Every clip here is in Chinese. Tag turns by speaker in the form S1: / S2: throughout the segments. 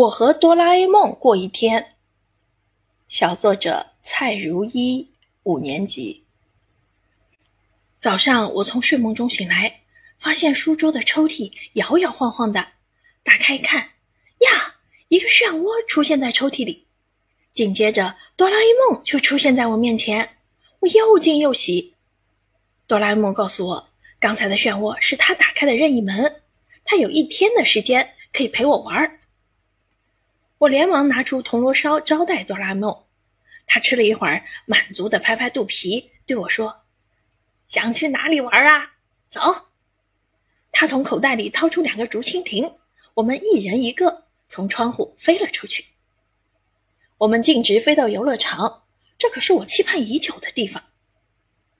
S1: 我和哆啦 A 梦过一天。小作者蔡如一，五年级。早上我从睡梦中醒来，发现书桌的抽屉摇摇晃晃的，打开一看，呀，一个漩涡出现在抽屉里。紧接着，哆啦 A 梦就出现在我面前，我又惊又喜。哆啦 A 梦告诉我，刚才的漩涡是他打开的任意门，他有一天的时间可以陪我玩儿。我连忙拿出铜锣烧招待哆啦 A 梦，他吃了一会儿，满足的拍拍肚皮，对我说：“想去哪里玩啊？走！”他从口袋里掏出两个竹蜻蜓，我们一人一个，从窗户飞了出去。我们径直飞到游乐场，这可是我期盼已久的地方。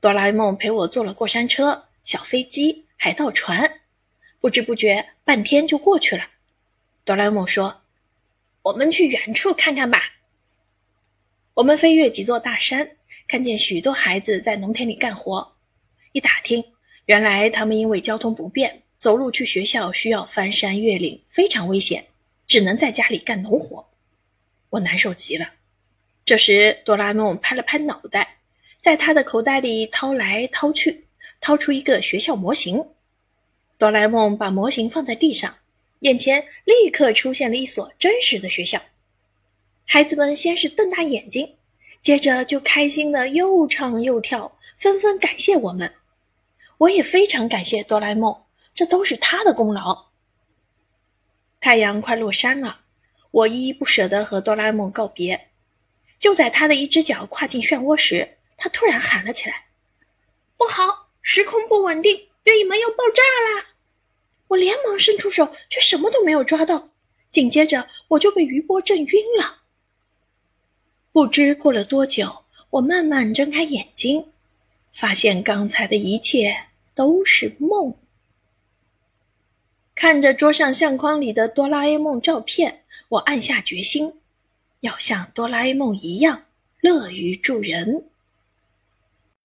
S1: 哆啦 A 梦陪我坐了过山车、小飞机、海盗船，不知不觉半天就过去了。哆啦 A 梦说。我们去远处看看吧。我们飞越几座大山，看见许多孩子在农田里干活。一打听，原来他们因为交通不便，走路去学校需要翻山越岭，非常危险，只能在家里干农活。我难受极了。这时，哆啦 A 梦拍了拍脑袋，在他的口袋里掏来掏去，掏出一个学校模型。哆啦 A 梦把模型放在地上。眼前立刻出现了一所真实的学校，孩子们先是瞪大眼睛，接着就开心的又唱又跳，纷纷感谢我们。我也非常感谢哆啦 A 梦，这都是他的功劳。太阳快落山了，我依依不舍地和哆啦 A 梦告别。就在他的一只脚跨进漩涡时，他突然喊了起来：“不好，时空不稳定，任意门要爆炸啦！”我连忙伸出手，却什么都没有抓到。紧接着，我就被余波震晕了。不知过了多久，我慢慢睁开眼睛，发现刚才的一切都是梦。看着桌上相框里的哆啦 A 梦照片，我暗下决心，要像哆啦 A 梦一样乐于助人。